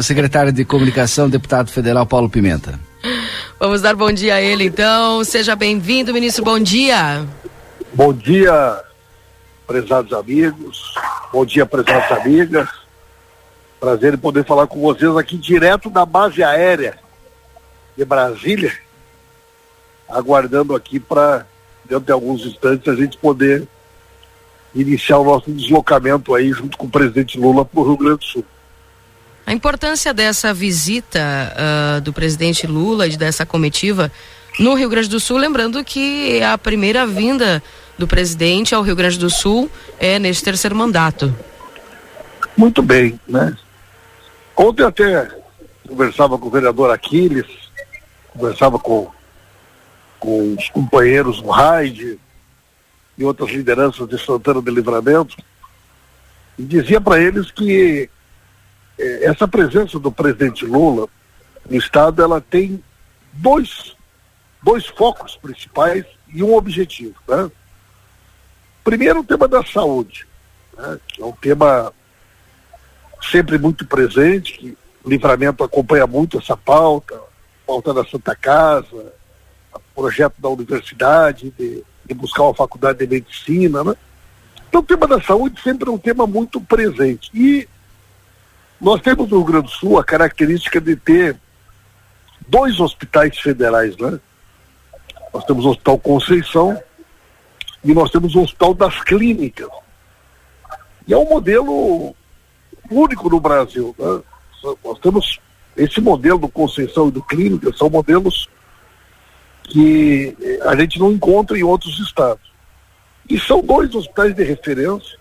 o secretário de Comunicação, deputado federal Paulo Pimenta. Vamos dar bom dia a ele, então. Seja bem-vindo, ministro. Bom dia. Bom dia, prezados amigos. Bom dia, prezadas amigas. Prazer em poder falar com vocês aqui direto da base aérea de Brasília, aguardando aqui para, dentro de alguns instantes, a gente poder iniciar o nosso deslocamento aí junto com o presidente Lula para o Rio Grande do Sul. A importância dessa visita uh, do presidente Lula e dessa comitiva no Rio Grande do Sul, lembrando que a primeira vinda do presidente ao Rio Grande do Sul é neste terceiro mandato. Muito bem, né? Ontem até conversava com o vereador Aquiles, conversava com, com os companheiros no RAID e outras lideranças de Santana de Livramento, e dizia para eles que essa presença do presidente Lula no Estado, ela tem dois, dois focos principais e um objetivo. Né? Primeiro, o tema da saúde, né? que é um tema sempre muito presente, que o livramento acompanha muito essa pauta, pauta da Santa Casa, projeto da universidade, de, de buscar uma faculdade de medicina, né? Então o tema da saúde sempre é um tema muito presente. E nós temos no Rio Grande do Sul a característica de ter dois hospitais federais, né? Nós temos o Hospital Conceição e nós temos o Hospital das Clínicas. E é um modelo único no Brasil. Né? Nós temos esse modelo do Conceição e do Clínica, são modelos que a gente não encontra em outros estados. E são dois hospitais de referência,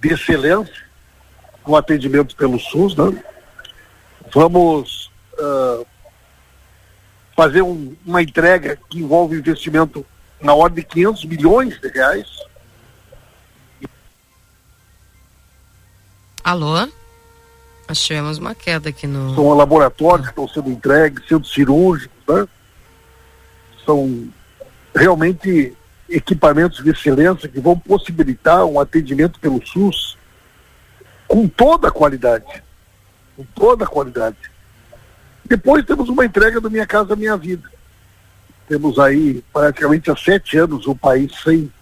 de excelência, no atendimento pelo SUS. Né? Vamos uh, fazer um, uma entrega que envolve investimento na ordem de 500 milhões de reais Alô? Nós tivemos uma queda aqui no. São laboratórios que estão sendo entregues, centros cirúrgicos, né? São realmente equipamentos de excelência que vão possibilitar um atendimento pelo SUS com toda a qualidade. Com toda a qualidade. Depois temos uma entrega do Minha Casa Minha Vida. Temos aí praticamente há sete anos o país sem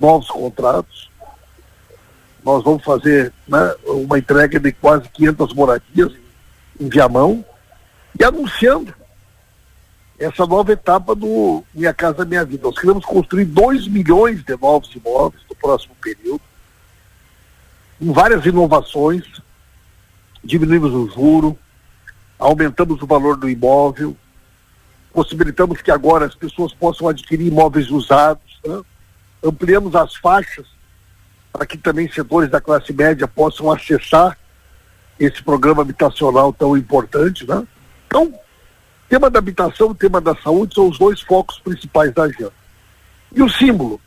novos contratos nós vamos fazer né, uma entrega de quase 500 moradias em Viamão e anunciando essa nova etapa do Minha Casa Minha Vida. Nós queremos construir 2 milhões de novos imóveis no próximo período, várias inovações, diminuímos o juro, aumentamos o valor do imóvel, possibilitamos que agora as pessoas possam adquirir imóveis usados, né? ampliamos as faixas para que também setores da classe média possam acessar esse programa habitacional tão importante, né? Então, tema da habitação, tema da saúde são os dois focos principais da agenda. E o símbolo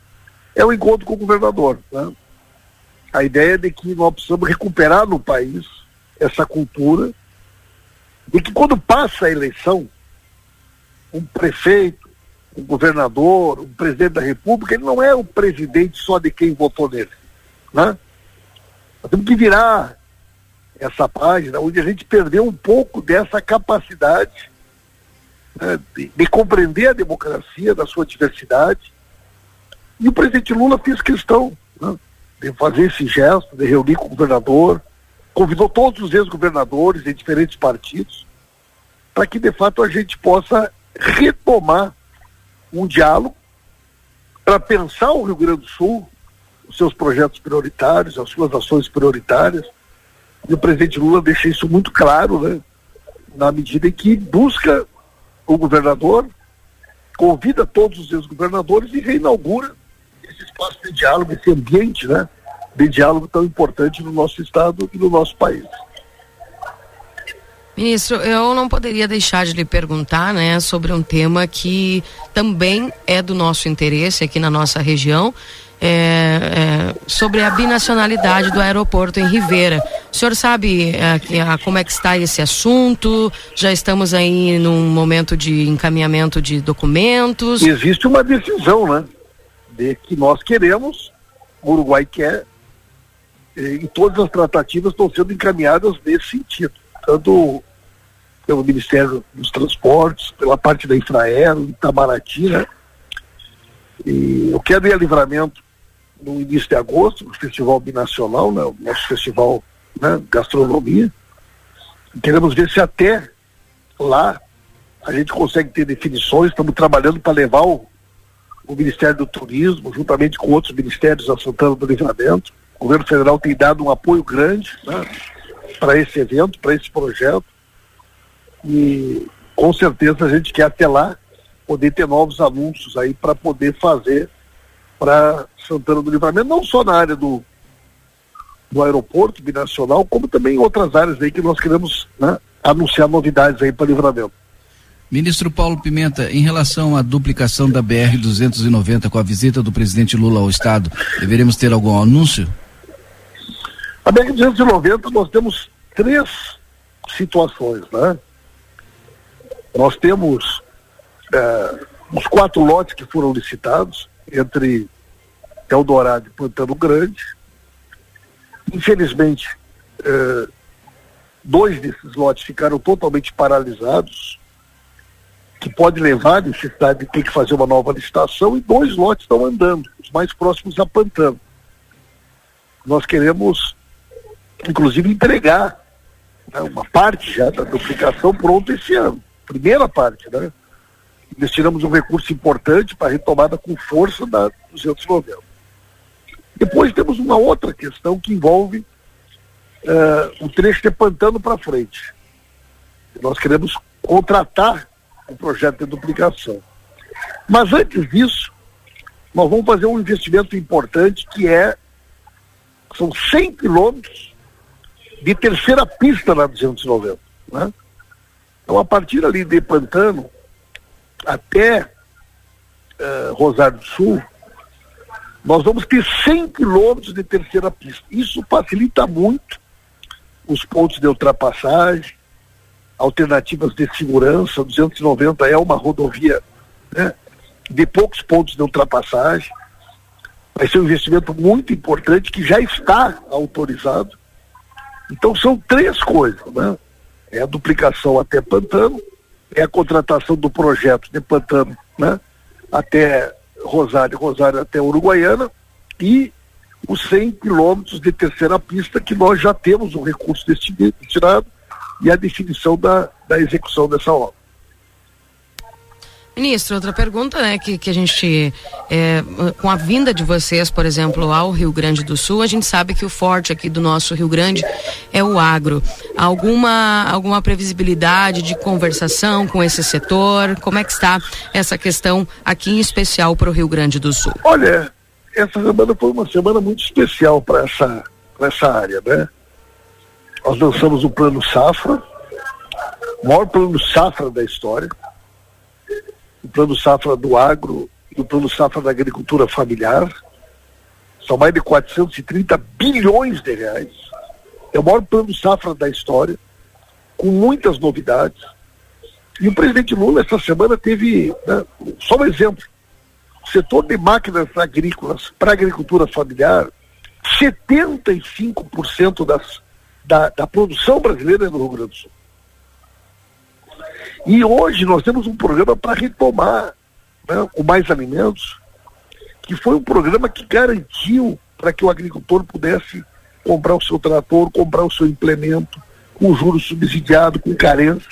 é o encontro com o governador, né? A ideia é de que nós precisamos recuperar no país essa cultura de que quando passa a eleição, um prefeito, um governador, um presidente da república, ele não é o presidente só de quem votou nele né? Nós temos que virar essa página onde a gente perdeu um pouco dessa capacidade né, de, de, compreender a democracia da sua diversidade. E o presidente Lula fez questão né, de fazer esse gesto, de reunir com o governador, convidou todos os ex-governadores de diferentes partidos, para que de fato a gente possa retomar um diálogo para pensar o Rio Grande do Sul os seus projetos prioritários, as suas ações prioritárias. E o presidente Lula deixa isso muito claro, né? Na medida em que busca o governador, convida todos os seus governadores e reinaugura esse espaço de diálogo, esse ambiente, né? De diálogo tão importante no nosso estado e no nosso país. Ministro, eu não poderia deixar de lhe perguntar, né, sobre um tema que também é do nosso interesse aqui na nossa região é, é, sobre a binacionalidade do aeroporto em Ribeira. O senhor sabe é, como é que está esse assunto? Já estamos aí num momento de encaminhamento de documentos? Existe uma decisão, né? De que nós queremos, o Uruguai quer, e todas as tratativas estão sendo encaminhadas nesse sentido. tanto pelo Ministério dos Transportes, pela parte da Infraero, Itamaraty, né? E eu quero ir a livramento no início de agosto, no Festival Binacional, né? o nosso festival né? gastronomia. Queremos ver se até lá a gente consegue ter definições, estamos trabalhando para levar o, o Ministério do Turismo, juntamente com outros ministérios a Santana do Livramento. O governo federal tem dado um apoio grande né, para esse evento, para esse projeto. E com certeza a gente quer até lá poder ter novos anúncios aí para poder fazer para Santana do Livramento, não só na área do, do aeroporto binacional, como também em outras áreas aí que nós queremos né, anunciar novidades aí para Livramento. Ministro Paulo Pimenta, em relação à duplicação da BR-290 com a visita do presidente Lula ao Estado, deveremos ter algum anúncio? A BR-290 nós temos três situações, né? Nós temos é, os quatro lotes que foram licitados entre Eldorado e Pantano Grande. Infelizmente, é, dois desses lotes ficaram totalmente paralisados que pode levar a necessidade de ter que fazer uma nova licitação e dois lotes estão andando, os mais próximos a Pantano. Nós queremos, inclusive, entregar né, uma parte já da duplicação pronta esse ano. Primeira parte, né? Destinamos um recurso importante para a retomada com força da 290. Depois temos uma outra questão que envolve uh, o trecho de Pantano para frente. Nós queremos contratar o projeto de duplicação. Mas antes disso, nós vamos fazer um investimento importante que é são 100 quilômetros de terceira pista na 290. Né? Então, a partir ali de Pantano até uh, Rosário do Sul, nós vamos ter 100 quilômetros de terceira pista. Isso facilita muito os pontos de ultrapassagem, alternativas de segurança, 290 é uma rodovia né, de poucos pontos de ultrapassagem. Vai ser um investimento muito importante que já está autorizado. Então são três coisas, né? É a duplicação até Pantano, é a contratação do projeto de Pantano, né? Até Rosário, Rosário até Uruguaiana e os 100 quilômetros de terceira pista que nós já temos um recurso destinado e a definição da, da execução dessa obra. Ministro, outra pergunta, né, que, que a gente, é, com a vinda de vocês, por exemplo, ao Rio Grande do Sul, a gente sabe que o forte aqui do nosso Rio Grande é o agro. Alguma, alguma previsibilidade de conversação com esse setor? Como é que está essa questão aqui em especial para o Rio Grande do Sul? Olha, essa semana foi uma semana muito especial para essa, essa área, né? Nós lançamos o Plano Safra, o maior plano safra da história, o Plano Safra do Agro e o Plano Safra da Agricultura Familiar. São mais de 430 bilhões de reais. É o maior plano safra da história, com muitas novidades. E o presidente Lula, essa semana, teve, né, só um exemplo, o setor de máquinas agrícolas para agricultura familiar, 75% das da, da produção brasileira no Rio Grande do Sul. E hoje nós temos um programa para retomar né, o Mais Alimentos, que foi um programa que garantiu para que o agricultor pudesse comprar o seu trator, comprar o seu implemento, com juros subsidiado, com carência,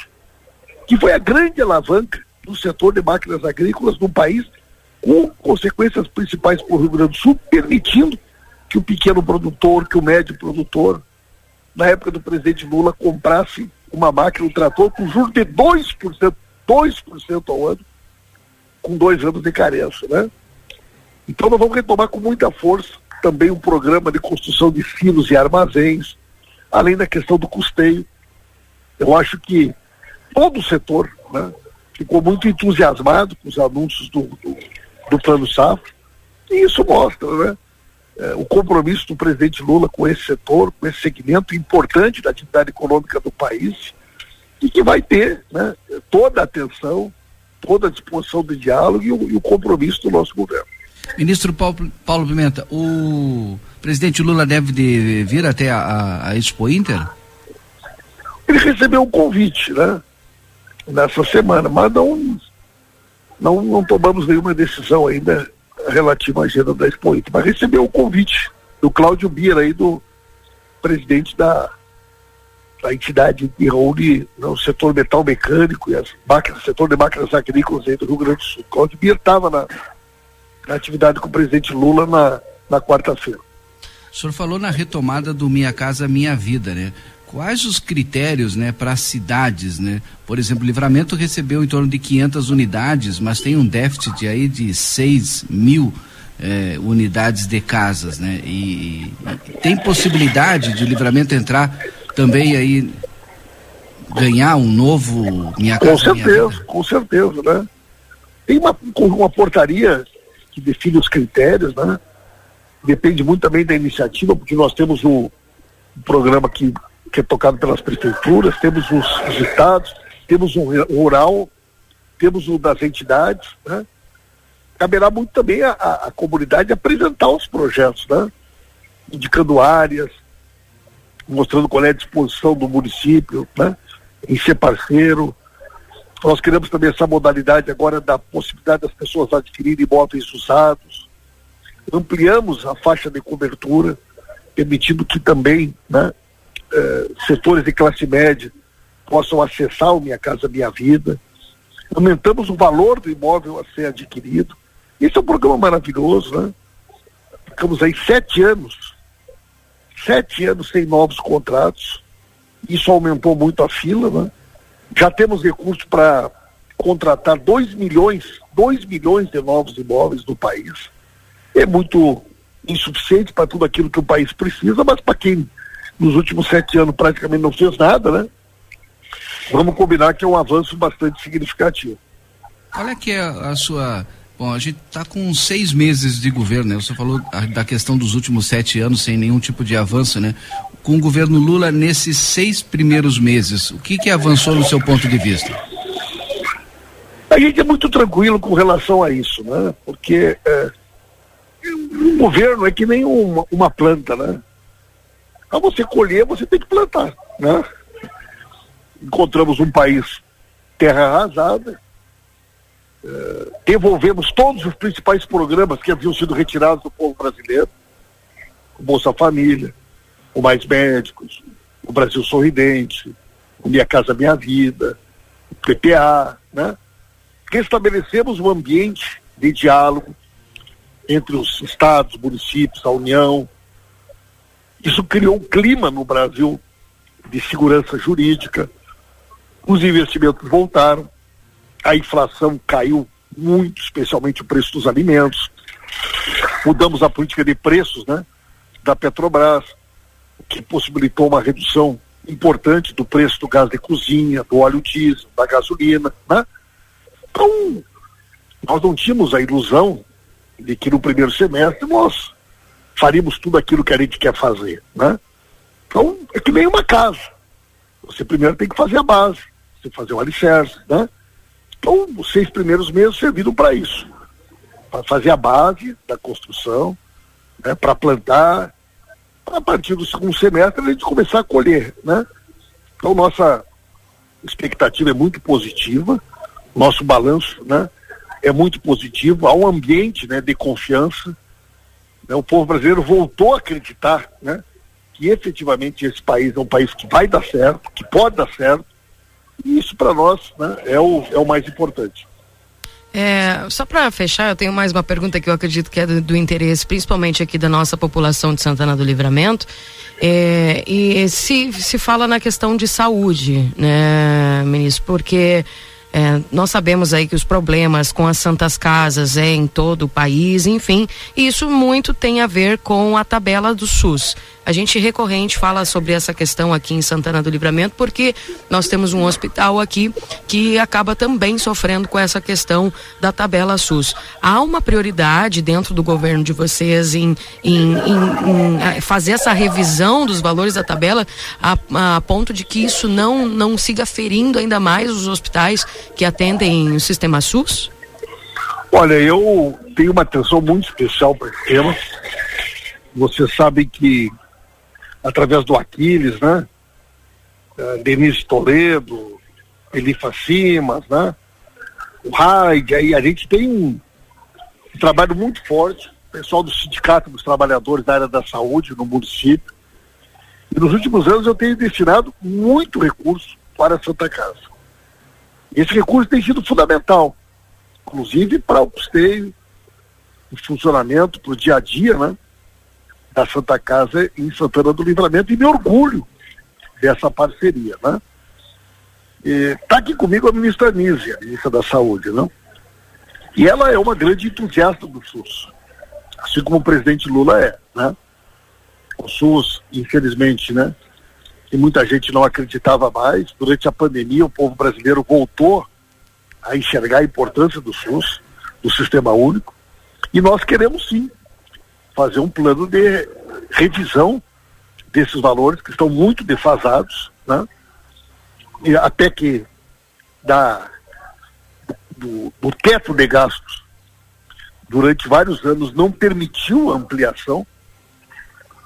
que foi a grande alavanca do setor de máquinas agrícolas no país, com consequências principais para o Rio Grande do Sul, permitindo que o pequeno produtor, que o médio produtor, na época do presidente Lula, comprasse uma máquina, um trator, com juros de 2%, 2% ao ano, com dois anos de carência, né? Então nós vamos retomar com muita força também um programa de construção de silos e armazéns, além da questão do custeio. Eu acho que todo o setor né, ficou muito entusiasmado com os anúncios do, do, do Plano Safra, e isso mostra, né? É, o compromisso do presidente Lula com esse setor, com esse segmento importante da atividade econômica do país e que vai ter né, toda a atenção, toda a disposição de diálogo e o, e o compromisso do nosso governo. Ministro Paulo, Paulo, Pimenta, o presidente Lula deve de vir até a, a, Expo Inter? Ele recebeu um convite, né? Nessa semana, mas não, não, não tomamos nenhuma decisão ainda relativa à agenda da Expo mas recebeu o convite do Cláudio Bira aí, do presidente da, da entidade que reúne no setor metal mecânico e as máquinas, setor de máquinas agrícolas aí do Rio Grande do Sul. Cláudio Bira estava na, na atividade com o presidente Lula na, na quarta-feira. O senhor falou na retomada do Minha Casa Minha Vida, né? Quais os critérios, né, para cidades, né? Por exemplo, Livramento recebeu em torno de 500 unidades, mas tem um déficit aí de 6 mil eh, unidades de casas, né? E, e, tem possibilidade de Livramento entrar também aí ganhar um novo Minha Casa Com certeza, com certeza, né? Tem uma, uma portaria que define os critérios, né? Depende muito também da iniciativa, porque nós temos o, um programa que, que é tocado pelas prefeituras, temos os, os estados, temos o rural, temos o das entidades, né? Caberá muito também a, a, a comunidade apresentar os projetos, né? Indicando áreas, mostrando qual é a disposição do município, né? Em ser parceiro. Nós queremos também essa modalidade agora da possibilidade das pessoas adquirirem imóveis usados ampliamos a faixa de cobertura, permitindo que também né, eh, setores de classe média possam acessar o Minha Casa Minha Vida. Aumentamos o valor do imóvel a ser adquirido. Esse é um programa maravilhoso, né? Ficamos aí sete anos, sete anos sem novos contratos. Isso aumentou muito a fila, né? Já temos recursos para contratar 2 milhões, 2 milhões de novos imóveis no país é muito insuficiente para tudo aquilo que o país precisa, mas para quem nos últimos sete anos praticamente não fez nada, né? Vamos combinar que é um avanço bastante significativo. Qual é que é a sua. Bom, a gente está com seis meses de governo, né? Você falou da questão dos últimos sete anos sem nenhum tipo de avanço, né? Com o governo Lula, nesses seis primeiros meses, o que que avançou no seu ponto de vista? A gente é muito tranquilo com relação a isso, né? Porque é, um governo é que nem uma, uma planta, né? Para você colher, você tem que plantar, né? Encontramos um país terra arrasada, uh, devolvemos todos os principais programas que haviam sido retirados do povo brasileiro, o Bolsa Família, o Mais Médicos, o Brasil Sorridente, o Minha Casa Minha Vida, o PPA, né? Restabelecemos um ambiente de diálogo, entre os estados, municípios, a União. Isso criou um clima no Brasil de segurança jurídica. Os investimentos voltaram, a inflação caiu muito, especialmente o preço dos alimentos. Mudamos a política de preços, né, da Petrobras, o que possibilitou uma redução importante do preço do gás de cozinha, do óleo diesel, da gasolina, né? Então, nós não tínhamos a ilusão de que no primeiro semestre nós faríamos tudo aquilo que a gente quer fazer, né? Então, é que nem uma casa. Você primeiro tem que fazer a base, você fazer o alicerce, né? Então, os seis primeiros meses serviram para isso. Para fazer a base da construção, né? para plantar, a partir do segundo semestre a gente começar a colher, né? Então, nossa expectativa é muito positiva, nosso balanço, né? é muito positivo, há um ambiente né, de confiança. Né, o povo brasileiro voltou a acreditar né, que efetivamente esse país é um país que vai dar certo, que pode dar certo, e isso para nós né, é, o, é o mais importante. É, só para fechar, eu tenho mais uma pergunta que eu acredito que é do, do, interesse, principalmente aqui da nossa população de Santana do Livramento. É, e se, se fala na questão de saúde, né, ministro? Porque é, nós sabemos aí que os problemas com as santas casas é em todo o país, enfim, isso muito tem a ver com a tabela do SUS. A gente recorrente fala sobre essa questão aqui em Santana do Livramento, porque nós temos um hospital aqui que acaba também sofrendo com essa questão da tabela SUS. Há uma prioridade dentro do governo de vocês em, em, em, em fazer essa revisão dos valores da tabela a, a, ponto de que isso não, não siga ferindo ainda mais os hospitais que atendem o sistema SUS? Olha, eu tenho uma atenção muito especial para esse tema. Você sabe que através do Aquiles, né? uh, Denise Toledo, Elifa Simas, né? O Raid, aí a gente tem um, trabalho muito forte, pessoal do Sindicato dos Trabalhadores da área da saúde no município. E nos últimos anos eu tenho destinado muito recurso para a Santa Casa. Esse recurso tem sido fundamental, inclusive para o custeio, o funcionamento, para o dia a dia, né? Da Santa Casa em Santana do Livramento e me orgulho dessa parceria, né? Está aqui comigo a ministra Nízia, ministra da Saúde, não? Né? E ela é uma grande entusiasta do SUS, assim como o presidente Lula é, né? O SUS, infelizmente, né? E muita gente não acreditava mais. Durante a pandemia, o povo brasileiro voltou a enxergar a importância do SUS, do Sistema Único. E nós queremos sim fazer um plano de revisão desses valores que estão muito defasados, né? E até que da, do, do teto de gastos durante vários anos não permitiu a ampliação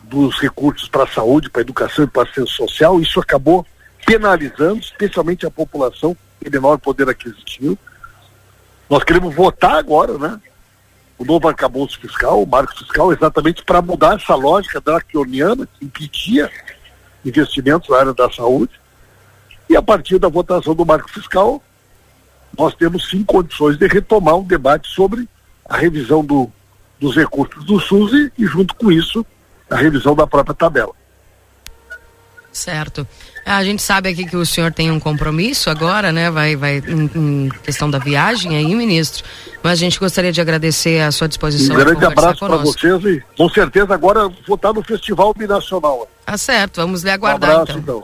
dos recursos para a saúde, para a educação e para a assistência social, isso acabou penalizando, especialmente a população em menor poder aquisitivo. Nós queremos votar agora, né? O novo arcabouço fiscal, o marco fiscal, exatamente para mudar essa lógica draconiana que impedia investimentos na área da saúde. E a partir da votação do marco fiscal, nós temos sim condições de retomar um debate sobre a revisão do, dos recursos do SUS e, e junto com isso, a revisão da própria tabela. Certo. A gente sabe aqui que o senhor tem um compromisso agora, né? Vai, vai em, em questão da viagem aí, ministro. Mas a gente gostaria de agradecer a sua disposição. Um grande abraço para vocês e com certeza agora vou estar no Festival Binacional. Tá certo, vamos lhe aguardar um abraço, então. então.